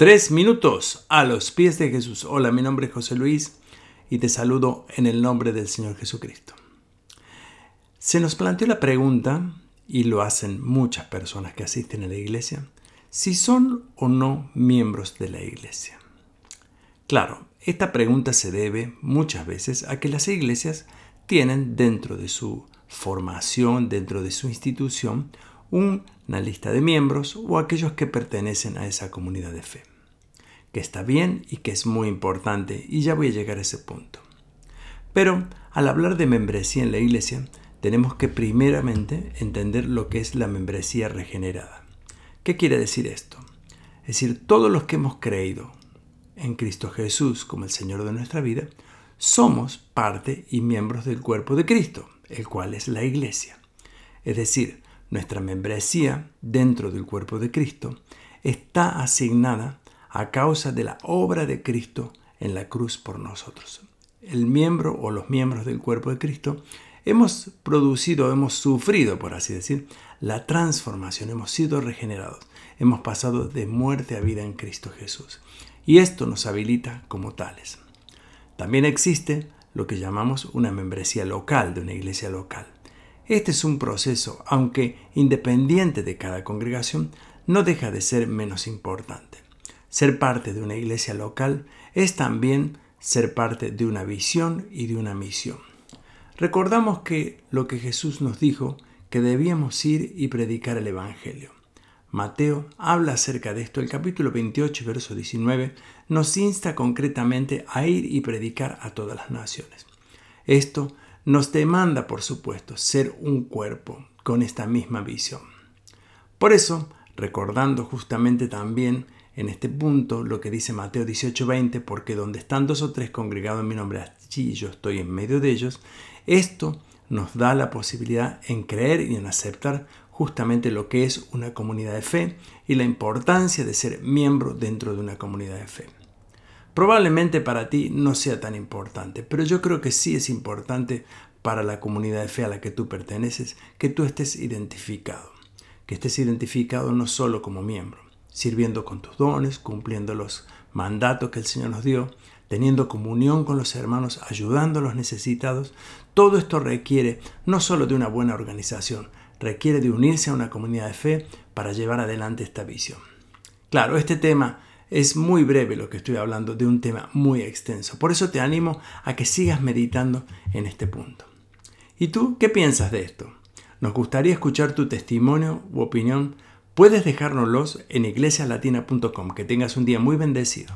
Tres minutos a los pies de Jesús. Hola, mi nombre es José Luis y te saludo en el nombre del Señor Jesucristo. Se nos planteó la pregunta, y lo hacen muchas personas que asisten a la iglesia, si son o no miembros de la iglesia. Claro, esta pregunta se debe muchas veces a que las iglesias tienen dentro de su formación, dentro de su institución, una lista de miembros o aquellos que pertenecen a esa comunidad de fe que está bien y que es muy importante, y ya voy a llegar a ese punto. Pero al hablar de membresía en la iglesia, tenemos que primeramente entender lo que es la membresía regenerada. ¿Qué quiere decir esto? Es decir, todos los que hemos creído en Cristo Jesús como el Señor de nuestra vida, somos parte y miembros del cuerpo de Cristo, el cual es la iglesia. Es decir, nuestra membresía dentro del cuerpo de Cristo está asignada a causa de la obra de Cristo en la cruz por nosotros. El miembro o los miembros del cuerpo de Cristo hemos producido, hemos sufrido, por así decir, la transformación, hemos sido regenerados, hemos pasado de muerte a vida en Cristo Jesús. Y esto nos habilita como tales. También existe lo que llamamos una membresía local de una iglesia local. Este es un proceso, aunque independiente de cada congregación, no deja de ser menos importante. Ser parte de una iglesia local es también ser parte de una visión y de una misión. Recordamos que lo que Jesús nos dijo, que debíamos ir y predicar el Evangelio. Mateo habla acerca de esto. El capítulo 28, verso 19, nos insta concretamente a ir y predicar a todas las naciones. Esto nos demanda, por supuesto, ser un cuerpo con esta misma visión. Por eso, recordando justamente también en este punto lo que dice Mateo 18:20, porque donde están dos o tres congregados en mi nombre, allí yo estoy en medio de ellos, esto nos da la posibilidad en creer y en aceptar justamente lo que es una comunidad de fe y la importancia de ser miembro dentro de una comunidad de fe. Probablemente para ti no sea tan importante, pero yo creo que sí es importante para la comunidad de fe a la que tú perteneces que tú estés identificado, que estés identificado no solo como miembro, sirviendo con tus dones, cumpliendo los mandatos que el Señor nos dio, teniendo comunión con los hermanos, ayudando a los necesitados. Todo esto requiere no solo de una buena organización, requiere de unirse a una comunidad de fe para llevar adelante esta visión. Claro, este tema es muy breve lo que estoy hablando de un tema muy extenso. Por eso te animo a que sigas meditando en este punto. ¿Y tú qué piensas de esto? Nos gustaría escuchar tu testimonio u opinión Puedes dejárnoslos en iglesialatina.com. Que tengas un día muy bendecido.